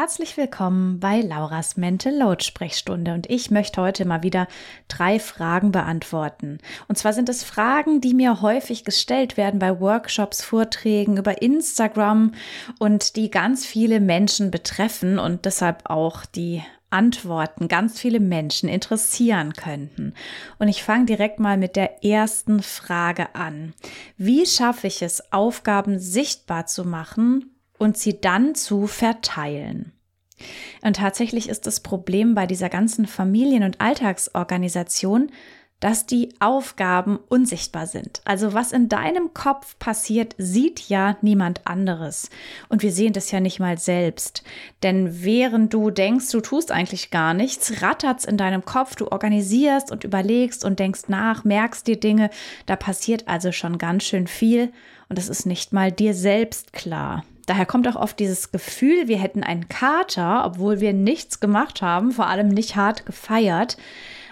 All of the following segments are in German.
Herzlich willkommen bei Lauras Mental Load Sprechstunde und ich möchte heute mal wieder drei Fragen beantworten. Und zwar sind es Fragen, die mir häufig gestellt werden bei Workshops, Vorträgen über Instagram und die ganz viele Menschen betreffen und deshalb auch die Antworten ganz viele Menschen interessieren könnten. Und ich fange direkt mal mit der ersten Frage an. Wie schaffe ich es, Aufgaben sichtbar zu machen und sie dann zu verteilen. Und tatsächlich ist das Problem bei dieser ganzen Familien- und Alltagsorganisation, dass die Aufgaben unsichtbar sind. Also was in deinem Kopf passiert, sieht ja niemand anderes. Und wir sehen das ja nicht mal selbst. Denn während du denkst, du tust eigentlich gar nichts, rattert's in deinem Kopf, du organisierst und überlegst und denkst nach, merkst dir Dinge, da passiert also schon ganz schön viel und es ist nicht mal dir selbst klar. Daher kommt auch oft dieses Gefühl, wir hätten einen Kater, obwohl wir nichts gemacht haben, vor allem nicht hart gefeiert.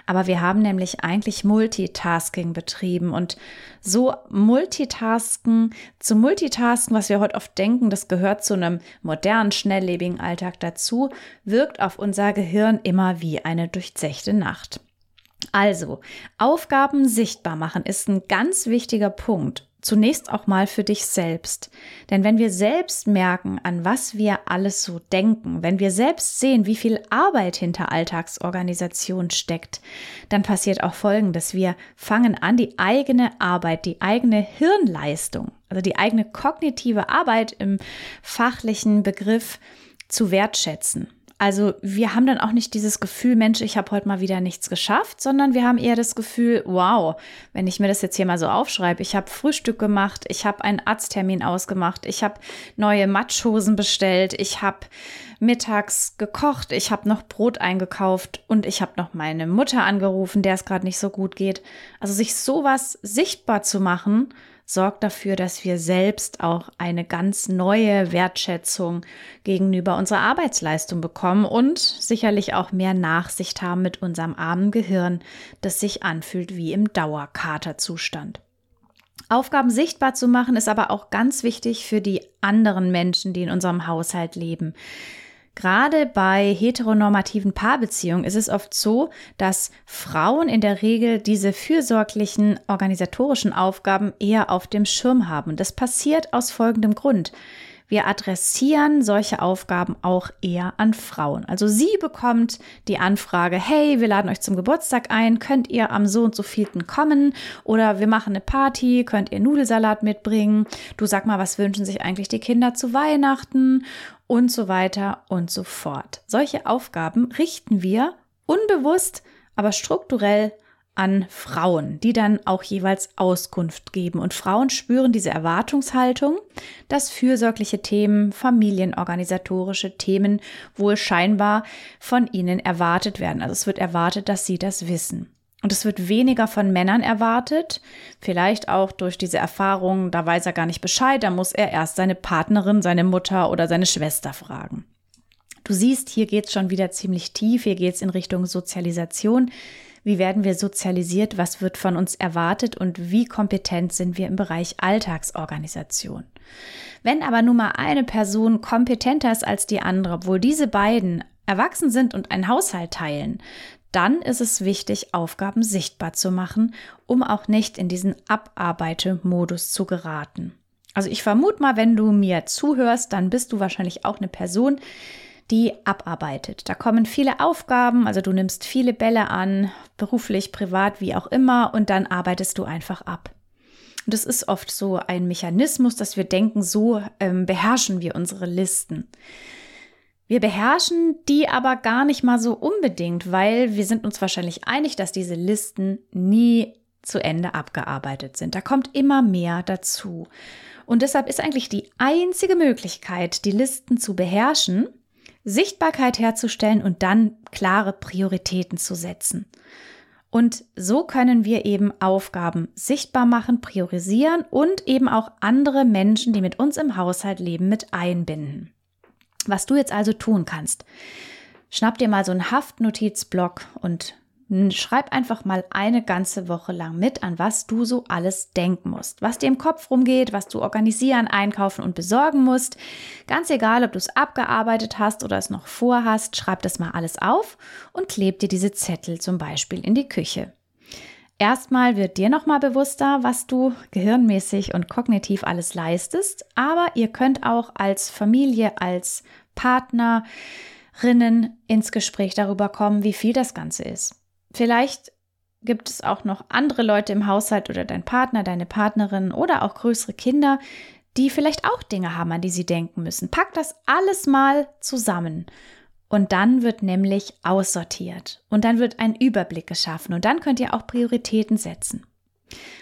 Aber wir haben nämlich eigentlich Multitasking betrieben und so Multitasken, zu Multitasken, was wir heute oft denken, das gehört zu einem modernen, schnelllebigen Alltag dazu, wirkt auf unser Gehirn immer wie eine durchzechte Nacht. Also, Aufgaben sichtbar machen ist ein ganz wichtiger Punkt zunächst auch mal für dich selbst. Denn wenn wir selbst merken, an was wir alles so denken, wenn wir selbst sehen, wie viel Arbeit hinter Alltagsorganisation steckt, dann passiert auch Folgendes. Wir fangen an, die eigene Arbeit, die eigene Hirnleistung, also die eigene kognitive Arbeit im fachlichen Begriff zu wertschätzen. Also wir haben dann auch nicht dieses Gefühl, Mensch, ich habe heute mal wieder nichts geschafft, sondern wir haben eher das Gefühl, wow, wenn ich mir das jetzt hier mal so aufschreibe, ich habe Frühstück gemacht, ich habe einen Arzttermin ausgemacht, ich habe neue Matschhosen bestellt, ich habe mittags gekocht, ich habe noch Brot eingekauft und ich habe noch meine Mutter angerufen, der es gerade nicht so gut geht. Also sich sowas sichtbar zu machen, sorgt dafür, dass wir selbst auch eine ganz neue Wertschätzung gegenüber unserer Arbeitsleistung bekommen und sicherlich auch mehr Nachsicht haben mit unserem armen Gehirn, das sich anfühlt wie im Dauerkaterzustand. Aufgaben sichtbar zu machen ist aber auch ganz wichtig für die anderen Menschen, die in unserem Haushalt leben. Gerade bei heteronormativen Paarbeziehungen ist es oft so, dass Frauen in der Regel diese fürsorglichen organisatorischen Aufgaben eher auf dem Schirm haben. das passiert aus folgendem Grund. Wir adressieren solche Aufgaben auch eher an Frauen. Also sie bekommt die Anfrage, hey, wir laden euch zum Geburtstag ein, könnt ihr am so und so vielten kommen? Oder wir machen eine Party, könnt ihr Nudelsalat mitbringen? Du sag mal, was wünschen sich eigentlich die Kinder zu Weihnachten? und so weiter und so fort. Solche Aufgaben richten wir unbewusst, aber strukturell an Frauen, die dann auch jeweils Auskunft geben. Und Frauen spüren diese Erwartungshaltung, dass fürsorgliche Themen, familienorganisatorische Themen wohl scheinbar von ihnen erwartet werden. Also es wird erwartet, dass sie das wissen. Und es wird weniger von Männern erwartet, vielleicht auch durch diese Erfahrung, da weiß er gar nicht Bescheid, da muss er erst seine Partnerin, seine Mutter oder seine Schwester fragen. Du siehst, hier geht es schon wieder ziemlich tief, hier geht es in Richtung Sozialisation. Wie werden wir sozialisiert? Was wird von uns erwartet? Und wie kompetent sind wir im Bereich Alltagsorganisation? Wenn aber nun mal eine Person kompetenter ist als die andere, obwohl diese beiden erwachsen sind und einen Haushalt teilen, dann ist es wichtig, Aufgaben sichtbar zu machen, um auch nicht in diesen Abarbeite-Modus zu geraten. Also ich vermute mal, wenn du mir zuhörst, dann bist du wahrscheinlich auch eine Person, die abarbeitet. Da kommen viele Aufgaben, also du nimmst viele Bälle an, beruflich, privat, wie auch immer, und dann arbeitest du einfach ab. Und es ist oft so ein Mechanismus, dass wir denken, so ähm, beherrschen wir unsere Listen. Wir beherrschen die aber gar nicht mal so unbedingt, weil wir sind uns wahrscheinlich einig, dass diese Listen nie zu Ende abgearbeitet sind. Da kommt immer mehr dazu. Und deshalb ist eigentlich die einzige Möglichkeit, die Listen zu beherrschen, Sichtbarkeit herzustellen und dann klare Prioritäten zu setzen. Und so können wir eben Aufgaben sichtbar machen, priorisieren und eben auch andere Menschen, die mit uns im Haushalt leben, mit einbinden. Was du jetzt also tun kannst, schnapp dir mal so einen Haftnotizblock und Schreib einfach mal eine ganze Woche lang mit, an was du so alles denken musst, was dir im Kopf rumgeht, was du organisieren, einkaufen und besorgen musst. Ganz egal, ob du es abgearbeitet hast oder es noch vorhast, schreib das mal alles auf und kleb dir diese Zettel zum Beispiel in die Küche. Erstmal wird dir nochmal bewusster, was du gehirnmäßig und kognitiv alles leistest, aber ihr könnt auch als Familie, als Partnerinnen ins Gespräch darüber kommen, wie viel das Ganze ist. Vielleicht gibt es auch noch andere Leute im Haushalt oder dein Partner, deine Partnerin oder auch größere Kinder, die vielleicht auch Dinge haben, an die sie denken müssen. Pack das alles mal zusammen. Und dann wird nämlich aussortiert und dann wird ein Überblick geschaffen und dann könnt ihr auch Prioritäten setzen.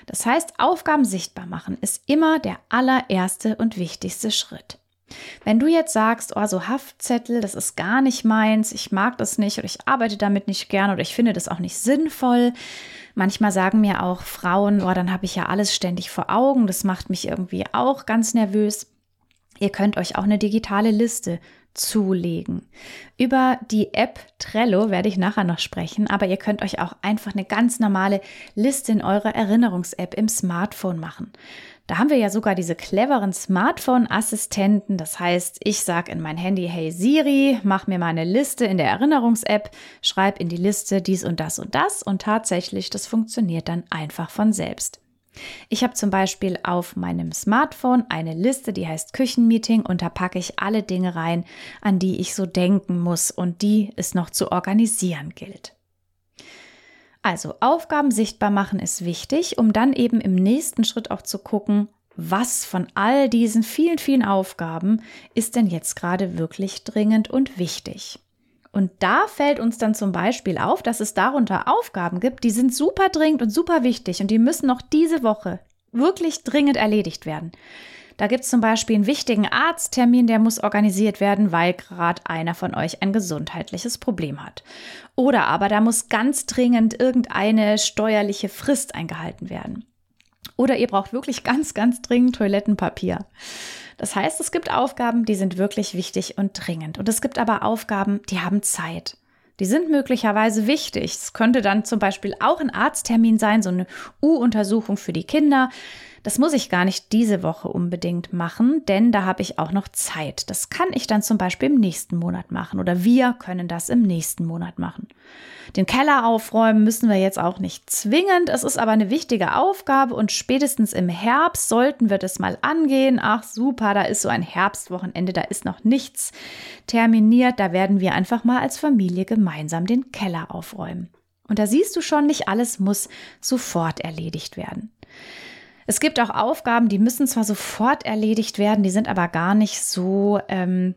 Das heißt, Aufgaben sichtbar machen ist immer der allererste und wichtigste Schritt. Wenn du jetzt sagst, oh, so Haftzettel, das ist gar nicht meins, ich mag das nicht oder ich arbeite damit nicht gern oder ich finde das auch nicht sinnvoll. Manchmal sagen mir auch Frauen, oh, dann habe ich ja alles ständig vor Augen, das macht mich irgendwie auch ganz nervös. Ihr könnt euch auch eine digitale Liste zulegen. Über die App Trello werde ich nachher noch sprechen, aber ihr könnt euch auch einfach eine ganz normale Liste in eurer Erinnerungs-App im Smartphone machen. Da haben wir ja sogar diese cleveren Smartphone-Assistenten. Das heißt, ich sage in mein Handy, hey Siri, mach mir mal eine Liste in der Erinnerungs-App, schreib in die Liste dies und das und das und tatsächlich, das funktioniert dann einfach von selbst. Ich habe zum Beispiel auf meinem Smartphone eine Liste, die heißt Küchenmeeting und da packe ich alle Dinge rein, an die ich so denken muss und die es noch zu organisieren gilt. Also Aufgaben sichtbar machen ist wichtig, um dann eben im nächsten Schritt auch zu gucken, was von all diesen vielen, vielen Aufgaben ist denn jetzt gerade wirklich dringend und wichtig. Und da fällt uns dann zum Beispiel auf, dass es darunter Aufgaben gibt, die sind super dringend und super wichtig und die müssen noch diese Woche wirklich dringend erledigt werden. Da gibt es zum Beispiel einen wichtigen Arzttermin, der muss organisiert werden, weil gerade einer von euch ein gesundheitliches Problem hat. Oder aber da muss ganz dringend irgendeine steuerliche Frist eingehalten werden. Oder ihr braucht wirklich ganz, ganz dringend Toilettenpapier. Das heißt, es gibt Aufgaben, die sind wirklich wichtig und dringend. Und es gibt aber Aufgaben, die haben Zeit. Die sind möglicherweise wichtig. Es könnte dann zum Beispiel auch ein Arzttermin sein, so eine U-Untersuchung für die Kinder. Das muss ich gar nicht diese Woche unbedingt machen, denn da habe ich auch noch Zeit. Das kann ich dann zum Beispiel im nächsten Monat machen oder wir können das im nächsten Monat machen. Den Keller aufräumen müssen wir jetzt auch nicht zwingend. Es ist aber eine wichtige Aufgabe und spätestens im Herbst sollten wir das mal angehen. Ach super, da ist so ein Herbstwochenende, da ist noch nichts terminiert. Da werden wir einfach mal als Familie gemeinsam den Keller aufräumen. Und da siehst du schon, nicht alles muss sofort erledigt werden. Es gibt auch Aufgaben, die müssen zwar sofort erledigt werden, die sind aber gar nicht so ähm,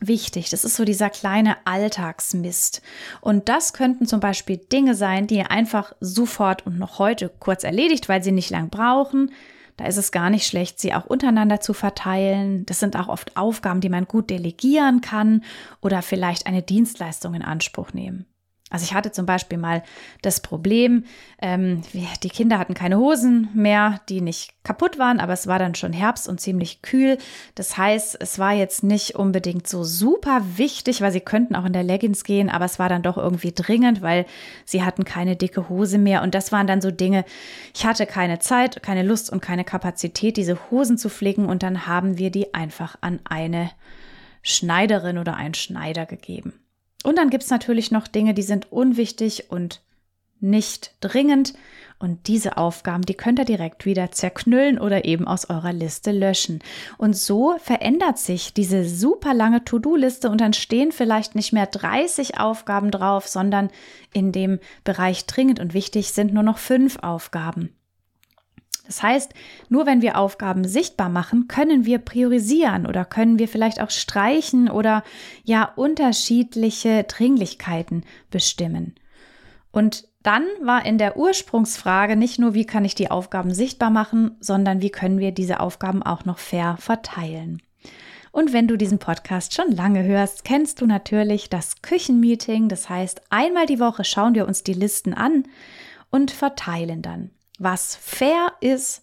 wichtig. Das ist so dieser kleine Alltagsmist. Und das könnten zum Beispiel Dinge sein, die einfach sofort und noch heute kurz erledigt, weil sie nicht lang brauchen. Da ist es gar nicht schlecht, sie auch untereinander zu verteilen. Das sind auch oft Aufgaben, die man gut delegieren kann oder vielleicht eine Dienstleistung in Anspruch nehmen. Also ich hatte zum Beispiel mal das Problem, ähm, die Kinder hatten keine Hosen mehr, die nicht kaputt waren, aber es war dann schon Herbst und ziemlich kühl. Das heißt, es war jetzt nicht unbedingt so super wichtig, weil sie könnten auch in der Leggings gehen, aber es war dann doch irgendwie dringend, weil sie hatten keine dicke Hose mehr. Und das waren dann so Dinge, ich hatte keine Zeit, keine Lust und keine Kapazität, diese Hosen zu flicken. Und dann haben wir die einfach an eine Schneiderin oder einen Schneider gegeben. Und dann gibt es natürlich noch Dinge, die sind unwichtig und nicht dringend. Und diese Aufgaben, die könnt ihr direkt wieder zerknüllen oder eben aus eurer Liste löschen. Und so verändert sich diese super lange To-Do-Liste und dann stehen vielleicht nicht mehr 30 Aufgaben drauf, sondern in dem Bereich dringend und wichtig sind nur noch fünf Aufgaben. Das heißt, nur wenn wir Aufgaben sichtbar machen, können wir priorisieren oder können wir vielleicht auch streichen oder ja unterschiedliche Dringlichkeiten bestimmen. Und dann war in der Ursprungsfrage nicht nur, wie kann ich die Aufgaben sichtbar machen, sondern wie können wir diese Aufgaben auch noch fair verteilen. Und wenn du diesen Podcast schon lange hörst, kennst du natürlich das Küchenmeeting. Das heißt, einmal die Woche schauen wir uns die Listen an und verteilen dann. Was fair ist,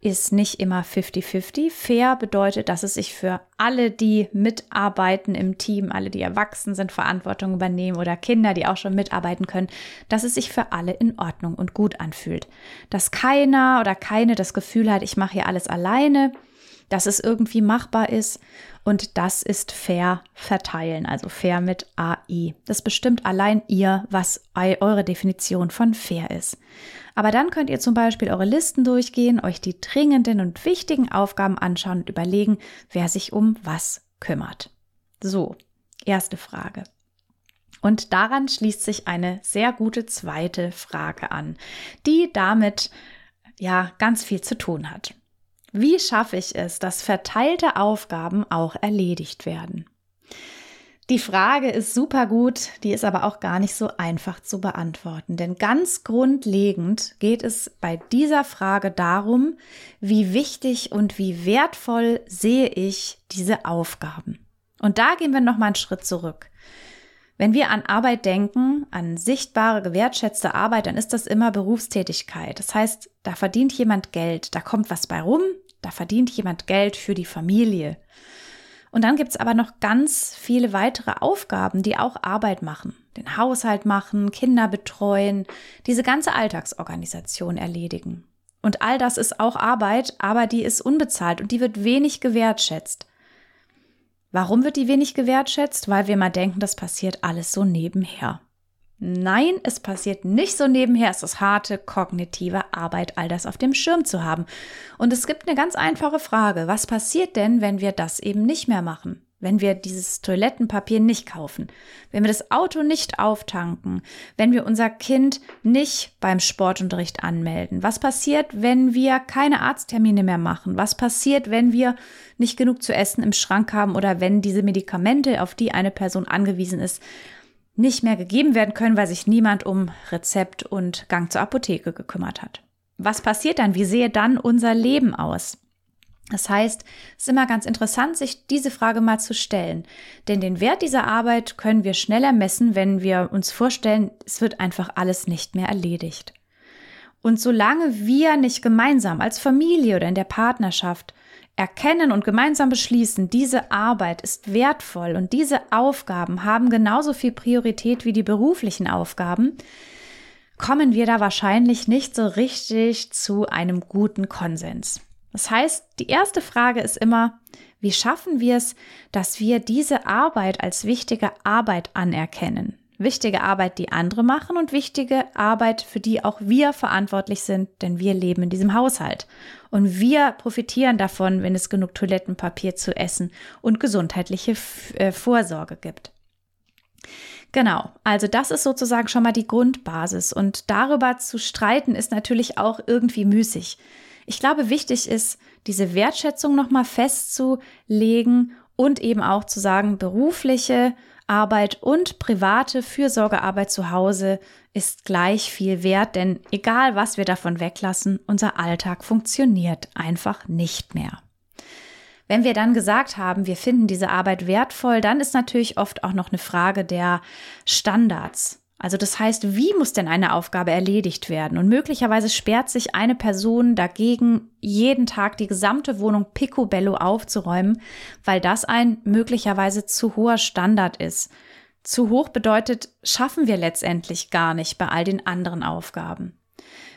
ist nicht immer 50-50. Fair bedeutet, dass es sich für alle, die mitarbeiten im Team, alle, die erwachsen sind, Verantwortung übernehmen oder Kinder, die auch schon mitarbeiten können, dass es sich für alle in Ordnung und gut anfühlt. Dass keiner oder keine das Gefühl hat, ich mache hier alles alleine, dass es irgendwie machbar ist und das ist fair verteilen, also fair mit AI. Das bestimmt allein ihr, was eure Definition von fair ist. Aber dann könnt ihr zum Beispiel eure Listen durchgehen, euch die dringenden und wichtigen Aufgaben anschauen und überlegen, wer sich um was kümmert. So, erste Frage. Und daran schließt sich eine sehr gute zweite Frage an, die damit ja ganz viel zu tun hat. Wie schaffe ich es, dass verteilte Aufgaben auch erledigt werden? Die Frage ist super gut, die ist aber auch gar nicht so einfach zu beantworten. Denn ganz grundlegend geht es bei dieser Frage darum, wie wichtig und wie wertvoll sehe ich diese Aufgaben. Und da gehen wir nochmal einen Schritt zurück. Wenn wir an Arbeit denken, an sichtbare, gewertschätzte Arbeit, dann ist das immer Berufstätigkeit. Das heißt, da verdient jemand Geld, da kommt was bei rum, da verdient jemand Geld für die Familie. Und dann gibt es aber noch ganz viele weitere Aufgaben, die auch Arbeit machen. Den Haushalt machen, Kinder betreuen, diese ganze Alltagsorganisation erledigen. Und all das ist auch Arbeit, aber die ist unbezahlt und die wird wenig gewertschätzt. Warum wird die wenig gewertschätzt? Weil wir mal denken, das passiert alles so nebenher. Nein, es passiert nicht so nebenher. Es ist harte kognitive Arbeit, all das auf dem Schirm zu haben. Und es gibt eine ganz einfache Frage. Was passiert denn, wenn wir das eben nicht mehr machen? Wenn wir dieses Toilettenpapier nicht kaufen, wenn wir das Auto nicht auftanken, wenn wir unser Kind nicht beim Sportunterricht anmelden? Was passiert, wenn wir keine Arzttermine mehr machen? Was passiert, wenn wir nicht genug zu essen im Schrank haben oder wenn diese Medikamente, auf die eine Person angewiesen ist, nicht mehr gegeben werden können, weil sich niemand um Rezept und Gang zur Apotheke gekümmert hat. Was passiert dann? Wie sehe dann unser Leben aus? Das heißt, es ist immer ganz interessant, sich diese Frage mal zu stellen. Denn den Wert dieser Arbeit können wir schneller messen, wenn wir uns vorstellen, es wird einfach alles nicht mehr erledigt. Und solange wir nicht gemeinsam als Familie oder in der Partnerschaft erkennen und gemeinsam beschließen, diese Arbeit ist wertvoll und diese Aufgaben haben genauso viel Priorität wie die beruflichen Aufgaben, kommen wir da wahrscheinlich nicht so richtig zu einem guten Konsens. Das heißt, die erste Frage ist immer, wie schaffen wir es, dass wir diese Arbeit als wichtige Arbeit anerkennen? Wichtige Arbeit, die andere machen und wichtige Arbeit, für die auch wir verantwortlich sind, denn wir leben in diesem Haushalt. Und wir profitieren davon, wenn es genug Toilettenpapier zu essen und gesundheitliche äh, Vorsorge gibt. Genau, also das ist sozusagen schon mal die Grundbasis. Und darüber zu streiten ist natürlich auch irgendwie müßig. Ich glaube, wichtig ist, diese Wertschätzung nochmal festzulegen und eben auch zu sagen, berufliche Arbeit und private Fürsorgearbeit zu Hause ist gleich viel wert, denn egal was wir davon weglassen, unser Alltag funktioniert einfach nicht mehr. Wenn wir dann gesagt haben, wir finden diese Arbeit wertvoll, dann ist natürlich oft auch noch eine Frage der Standards. Also das heißt, wie muss denn eine Aufgabe erledigt werden? Und möglicherweise sperrt sich eine Person dagegen, jeden Tag die gesamte Wohnung picobello aufzuräumen, weil das ein möglicherweise zu hoher Standard ist. Zu hoch bedeutet, schaffen wir letztendlich gar nicht bei all den anderen Aufgaben.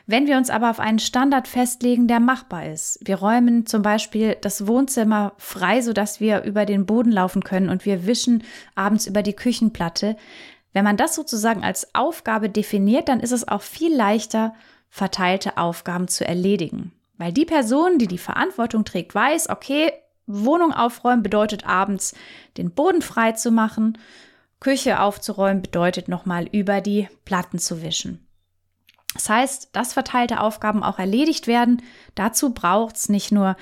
Wenn wir uns aber auf einen Standard festlegen, der machbar ist, wir räumen zum Beispiel das Wohnzimmer frei, sodass wir über den Boden laufen können und wir wischen abends über die Küchenplatte, wenn man das sozusagen als Aufgabe definiert, dann ist es auch viel leichter, verteilte Aufgaben zu erledigen. Weil die Person, die die Verantwortung trägt, weiß, okay, Wohnung aufräumen bedeutet abends den Boden frei zu machen, Küche aufzuräumen bedeutet nochmal über die Platten zu wischen. Das heißt, dass verteilte Aufgaben auch erledigt werden. Dazu braucht es nicht nur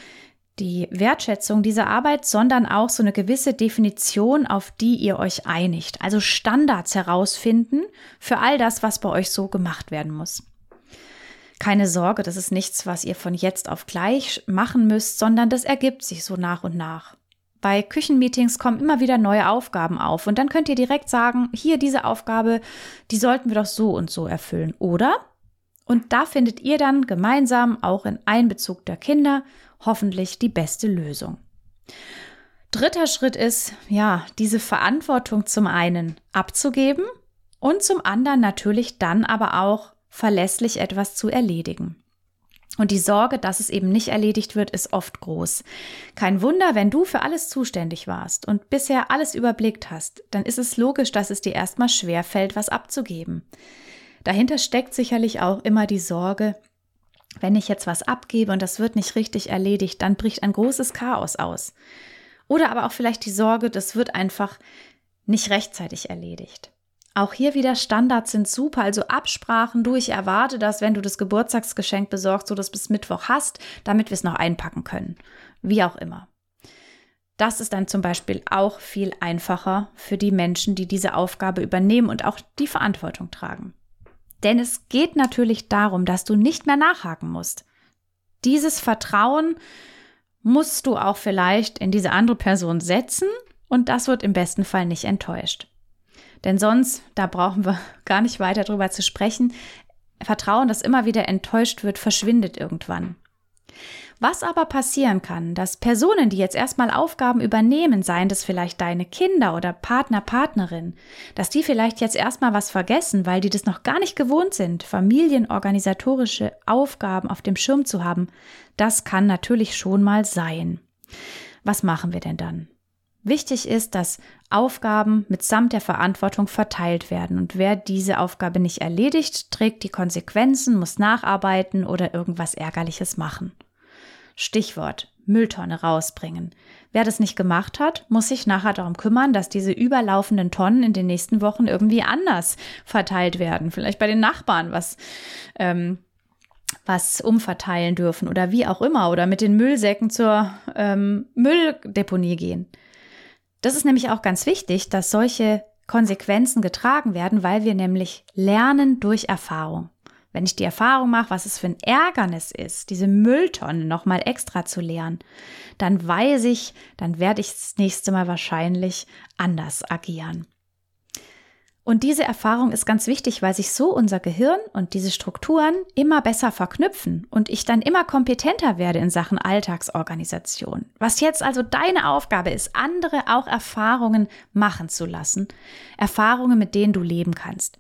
die Wertschätzung dieser Arbeit, sondern auch so eine gewisse Definition, auf die ihr euch einigt. Also Standards herausfinden für all das, was bei euch so gemacht werden muss. Keine Sorge, das ist nichts, was ihr von jetzt auf gleich machen müsst, sondern das ergibt sich so nach und nach. Bei Küchenmeetings kommen immer wieder neue Aufgaben auf und dann könnt ihr direkt sagen, hier diese Aufgabe, die sollten wir doch so und so erfüllen, oder? Und da findet ihr dann gemeinsam auch in Einbezug der Kinder hoffentlich die beste Lösung. Dritter Schritt ist, ja, diese Verantwortung zum einen abzugeben und zum anderen natürlich dann aber auch verlässlich etwas zu erledigen. Und die Sorge, dass es eben nicht erledigt wird, ist oft groß. Kein Wunder, wenn du für alles zuständig warst und bisher alles überblickt hast, dann ist es logisch, dass es dir erstmal schwer fällt, was abzugeben. Dahinter steckt sicherlich auch immer die Sorge, wenn ich jetzt was abgebe und das wird nicht richtig erledigt, dann bricht ein großes Chaos aus. Oder aber auch vielleicht die Sorge, das wird einfach nicht rechtzeitig erledigt. Auch hier wieder Standards sind super, also Absprachen. Du, ich erwarte, dass wenn du das Geburtstagsgeschenk besorgst, du das bis Mittwoch hast, damit wir es noch einpacken können. Wie auch immer. Das ist dann zum Beispiel auch viel einfacher für die Menschen, die diese Aufgabe übernehmen und auch die Verantwortung tragen. Denn es geht natürlich darum, dass du nicht mehr nachhaken musst. Dieses Vertrauen musst du auch vielleicht in diese andere Person setzen und das wird im besten Fall nicht enttäuscht. Denn sonst, da brauchen wir gar nicht weiter drüber zu sprechen, Vertrauen, das immer wieder enttäuscht wird, verschwindet irgendwann. Was aber passieren kann, dass Personen, die jetzt erstmal Aufgaben übernehmen, seien das vielleicht deine Kinder oder Partner, Partnerin, dass die vielleicht jetzt erstmal was vergessen, weil die das noch gar nicht gewohnt sind, familienorganisatorische Aufgaben auf dem Schirm zu haben, das kann natürlich schon mal sein. Was machen wir denn dann? Wichtig ist, dass Aufgaben mitsamt der Verantwortung verteilt werden und wer diese Aufgabe nicht erledigt, trägt die Konsequenzen, muss nacharbeiten oder irgendwas Ärgerliches machen. Stichwort Mülltonne rausbringen. Wer das nicht gemacht hat, muss sich nachher darum kümmern, dass diese überlaufenden Tonnen in den nächsten Wochen irgendwie anders verteilt werden. Vielleicht bei den Nachbarn was, ähm, was umverteilen dürfen oder wie auch immer oder mit den Müllsäcken zur ähm, Mülldeponie gehen. Das ist nämlich auch ganz wichtig, dass solche Konsequenzen getragen werden, weil wir nämlich lernen durch Erfahrung. Wenn ich die Erfahrung mache, was es für ein Ärgernis ist, diese Mülltonne nochmal extra zu leeren, dann weiß ich, dann werde ich das nächste Mal wahrscheinlich anders agieren. Und diese Erfahrung ist ganz wichtig, weil sich so unser Gehirn und diese Strukturen immer besser verknüpfen und ich dann immer kompetenter werde in Sachen Alltagsorganisation. Was jetzt also deine Aufgabe ist, andere auch Erfahrungen machen zu lassen. Erfahrungen, mit denen du leben kannst.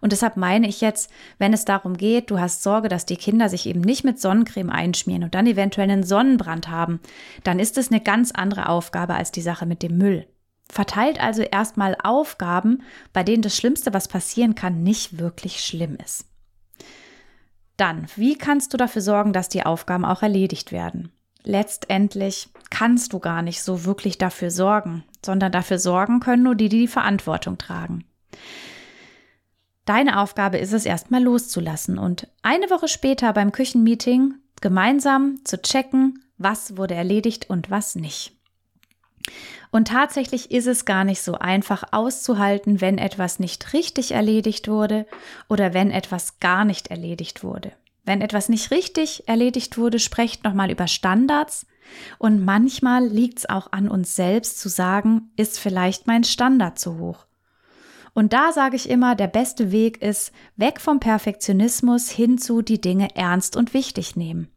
Und deshalb meine ich jetzt, wenn es darum geht, du hast Sorge, dass die Kinder sich eben nicht mit Sonnencreme einschmieren und dann eventuell einen Sonnenbrand haben, dann ist es eine ganz andere Aufgabe als die Sache mit dem Müll. Verteilt also erstmal Aufgaben, bei denen das Schlimmste, was passieren kann, nicht wirklich schlimm ist. Dann, wie kannst du dafür sorgen, dass die Aufgaben auch erledigt werden? Letztendlich kannst du gar nicht so wirklich dafür sorgen, sondern dafür sorgen können nur die, die die Verantwortung tragen. Deine Aufgabe ist es erstmal loszulassen und eine Woche später beim Küchenmeeting gemeinsam zu checken, was wurde erledigt und was nicht. Und tatsächlich ist es gar nicht so einfach auszuhalten, wenn etwas nicht richtig erledigt wurde oder wenn etwas gar nicht erledigt wurde. Wenn etwas nicht richtig erledigt wurde, sprecht nochmal über Standards. Und manchmal liegt es auch an uns selbst zu sagen, ist vielleicht mein Standard zu hoch? Und da sage ich immer, der beste Weg ist weg vom Perfektionismus hin zu die Dinge ernst und wichtig nehmen.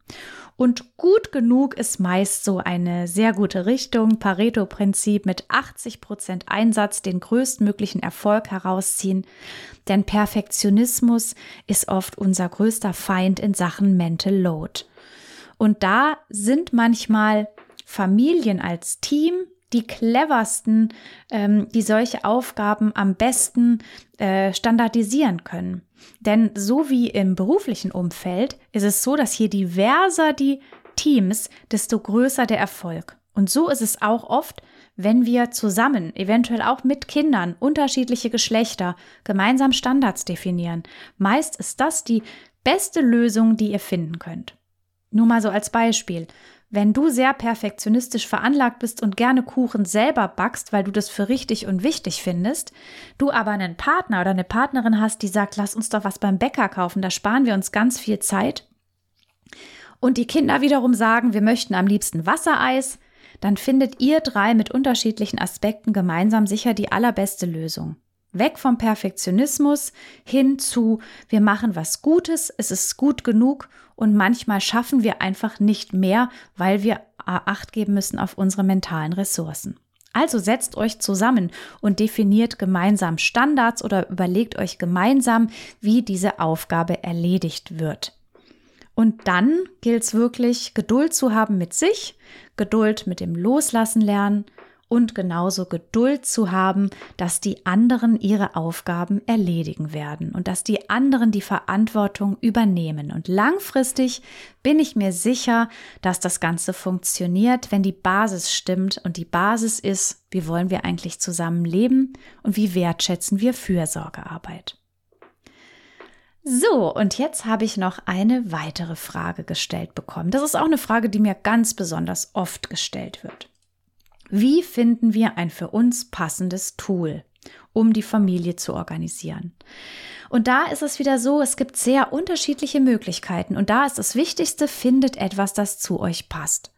Und gut genug ist meist so eine sehr gute Richtung. Pareto-Prinzip mit 80 Prozent Einsatz den größtmöglichen Erfolg herausziehen. Denn Perfektionismus ist oft unser größter Feind in Sachen Mental Load. Und da sind manchmal Familien als Team die cleversten, ähm, die solche Aufgaben am besten äh, standardisieren können. Denn so wie im beruflichen Umfeld ist es so, dass je diverser die Teams, desto größer der Erfolg. Und so ist es auch oft, wenn wir zusammen, eventuell auch mit Kindern, unterschiedliche Geschlechter, gemeinsam Standards definieren. Meist ist das die beste Lösung, die ihr finden könnt. Nur mal so als Beispiel. Wenn du sehr perfektionistisch veranlagt bist und gerne Kuchen selber backst, weil du das für richtig und wichtig findest, du aber einen Partner oder eine Partnerin hast, die sagt, lass uns doch was beim Bäcker kaufen, da sparen wir uns ganz viel Zeit. Und die Kinder wiederum sagen, wir möchten am liebsten Wassereis, dann findet ihr drei mit unterschiedlichen Aspekten gemeinsam sicher die allerbeste Lösung. Weg vom Perfektionismus hin zu, wir machen was Gutes, es ist gut genug und manchmal schaffen wir einfach nicht mehr, weil wir Acht geben müssen auf unsere mentalen Ressourcen. Also setzt euch zusammen und definiert gemeinsam Standards oder überlegt euch gemeinsam, wie diese Aufgabe erledigt wird. Und dann gilt es wirklich, Geduld zu haben mit sich, Geduld mit dem Loslassen lernen und genauso Geduld zu haben, dass die anderen ihre Aufgaben erledigen werden und dass die anderen die Verantwortung übernehmen. Und langfristig bin ich mir sicher, dass das Ganze funktioniert, wenn die Basis stimmt. Und die Basis ist, wie wollen wir eigentlich zusammen leben und wie wertschätzen wir Fürsorgearbeit. So, und jetzt habe ich noch eine weitere Frage gestellt bekommen. Das ist auch eine Frage, die mir ganz besonders oft gestellt wird. Wie finden wir ein für uns passendes Tool, um die Familie zu organisieren? Und da ist es wieder so, es gibt sehr unterschiedliche Möglichkeiten und da ist das Wichtigste, findet etwas, das zu euch passt.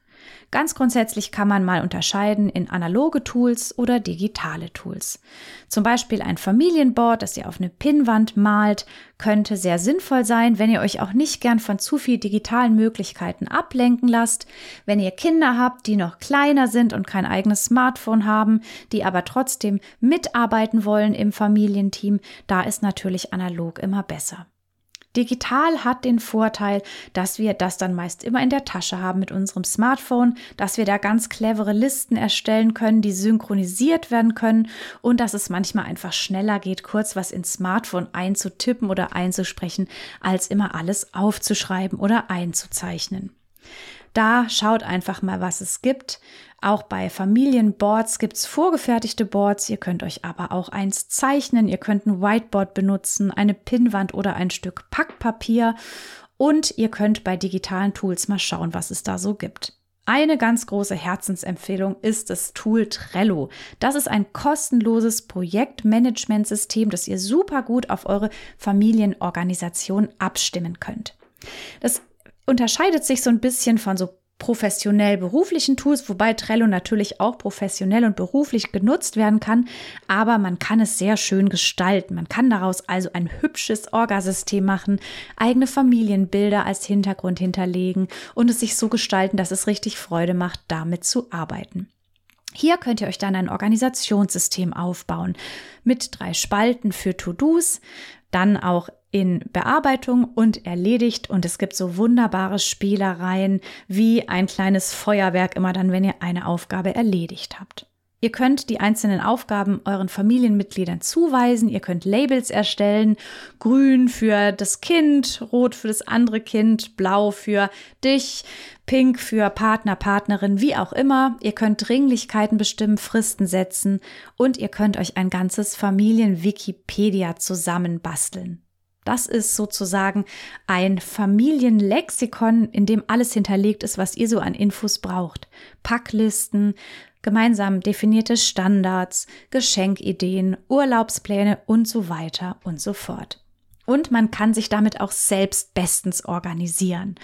Ganz grundsätzlich kann man mal unterscheiden in analoge Tools oder digitale Tools. Zum Beispiel ein Familienboard, das ihr auf eine Pinnwand malt, könnte sehr sinnvoll sein, wenn ihr euch auch nicht gern von zu viel digitalen Möglichkeiten ablenken lasst. Wenn ihr Kinder habt, die noch kleiner sind und kein eigenes Smartphone haben, die aber trotzdem mitarbeiten wollen im Familienteam, da ist natürlich analog immer besser. Digital hat den Vorteil, dass wir das dann meist immer in der Tasche haben mit unserem Smartphone, dass wir da ganz clevere Listen erstellen können, die synchronisiert werden können und dass es manchmal einfach schneller geht, kurz was ins Smartphone einzutippen oder einzusprechen, als immer alles aufzuschreiben oder einzuzeichnen. Da schaut einfach mal, was es gibt. Auch bei Familienboards gibt es vorgefertigte Boards. Ihr könnt euch aber auch eins zeichnen. Ihr könnt ein Whiteboard benutzen, eine Pinnwand oder ein Stück Packpapier. Und ihr könnt bei digitalen Tools mal schauen, was es da so gibt. Eine ganz große Herzensempfehlung ist das Tool Trello. Das ist ein kostenloses Projektmanagementsystem, das ihr super gut auf eure Familienorganisation abstimmen könnt. Das unterscheidet sich so ein bisschen von so professionell beruflichen Tools, wobei Trello natürlich auch professionell und beruflich genutzt werden kann, aber man kann es sehr schön gestalten. Man kann daraus also ein hübsches Orgasystem machen, eigene Familienbilder als Hintergrund hinterlegen und es sich so gestalten, dass es richtig Freude macht, damit zu arbeiten. Hier könnt ihr euch dann ein Organisationssystem aufbauen mit drei Spalten für To-Dos, dann auch in Bearbeitung und erledigt und es gibt so wunderbare Spielereien wie ein kleines Feuerwerk immer dann, wenn ihr eine Aufgabe erledigt habt. Ihr könnt die einzelnen Aufgaben euren Familienmitgliedern zuweisen. Ihr könnt Labels erstellen. Grün für das Kind, rot für das andere Kind, blau für dich, pink für Partner, Partnerin, wie auch immer. Ihr könnt Dringlichkeiten bestimmen, Fristen setzen und ihr könnt euch ein ganzes Familien-Wikipedia zusammenbasteln. Das ist sozusagen ein Familienlexikon, in dem alles hinterlegt ist, was ihr so an Infos braucht. Packlisten, gemeinsam definierte Standards, Geschenkideen, Urlaubspläne und so weiter und so fort. Und man kann sich damit auch selbst bestens organisieren.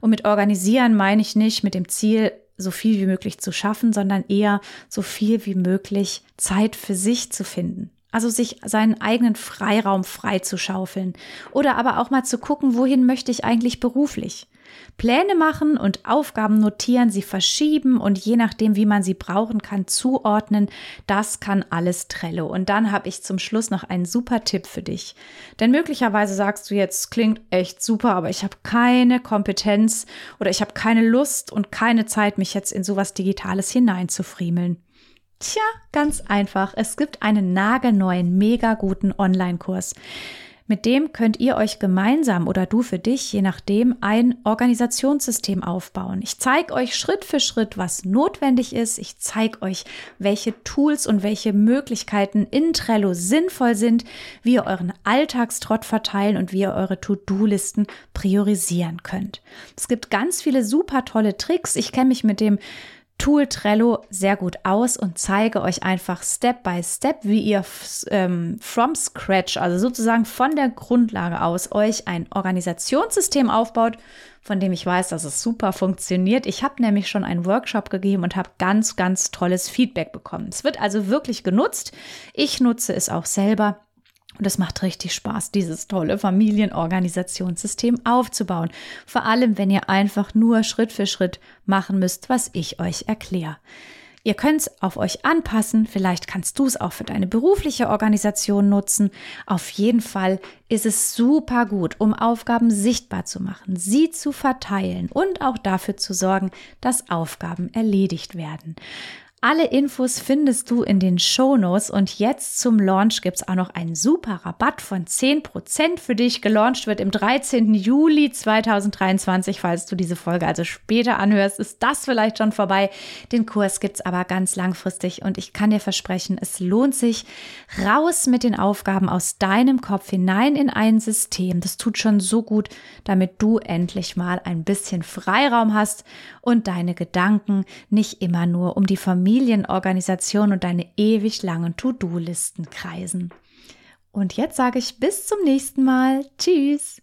Und mit organisieren meine ich nicht mit dem Ziel, so viel wie möglich zu schaffen, sondern eher so viel wie möglich Zeit für sich zu finden. Also sich seinen eigenen Freiraum frei zu schaufeln. Oder aber auch mal zu gucken, wohin möchte ich eigentlich beruflich. Pläne machen und Aufgaben notieren, sie verschieben und je nachdem, wie man sie brauchen kann, zuordnen. Das kann alles Trello. Und dann habe ich zum Schluss noch einen super Tipp für dich. Denn möglicherweise sagst du jetzt, klingt echt super, aber ich habe keine Kompetenz oder ich habe keine Lust und keine Zeit, mich jetzt in sowas Digitales hineinzufriemeln. Tja, ganz einfach. Es gibt einen nagelneuen, mega guten Online-Kurs Mit dem könnt ihr euch gemeinsam oder du für dich, je nachdem, ein Organisationssystem aufbauen. Ich zeige euch Schritt für Schritt, was notwendig ist. Ich zeige euch, welche Tools und welche Möglichkeiten in Trello sinnvoll sind, wie ihr euren Alltagstrott verteilen und wie ihr eure To-Do-Listen priorisieren könnt. Es gibt ganz viele super tolle Tricks. Ich kenne mich mit dem Tool Trello sehr gut aus und zeige euch einfach Step by Step, wie ihr ähm, from scratch, also sozusagen von der Grundlage aus, euch ein Organisationssystem aufbaut, von dem ich weiß, dass es super funktioniert. Ich habe nämlich schon einen Workshop gegeben und habe ganz, ganz tolles Feedback bekommen. Es wird also wirklich genutzt. Ich nutze es auch selber und es macht richtig Spaß, dieses tolle Familienorganisationssystem aufzubauen. Vor allem, wenn ihr einfach nur Schritt für Schritt machen müsst, was ich euch erkläre. Ihr könnt es auf euch anpassen. Vielleicht kannst du es auch für deine berufliche Organisation nutzen. Auf jeden Fall ist es super gut, um Aufgaben sichtbar zu machen, sie zu verteilen und auch dafür zu sorgen, dass Aufgaben erledigt werden. Alle Infos findest du in den Shownotes und jetzt zum Launch gibt es auch noch einen super Rabatt von 10% für dich. Gelauncht wird im 13. Juli 2023. Falls du diese Folge also später anhörst, ist das vielleicht schon vorbei. Den Kurs gibt es aber ganz langfristig und ich kann dir versprechen, es lohnt sich. Raus mit den Aufgaben aus deinem Kopf hinein in ein System. Das tut schon so gut, damit du endlich mal ein bisschen Freiraum hast und deine Gedanken nicht immer nur um die Familie Familienorganisation und deine ewig langen To-Do-Listen kreisen. Und jetzt sage ich bis zum nächsten Mal. Tschüss.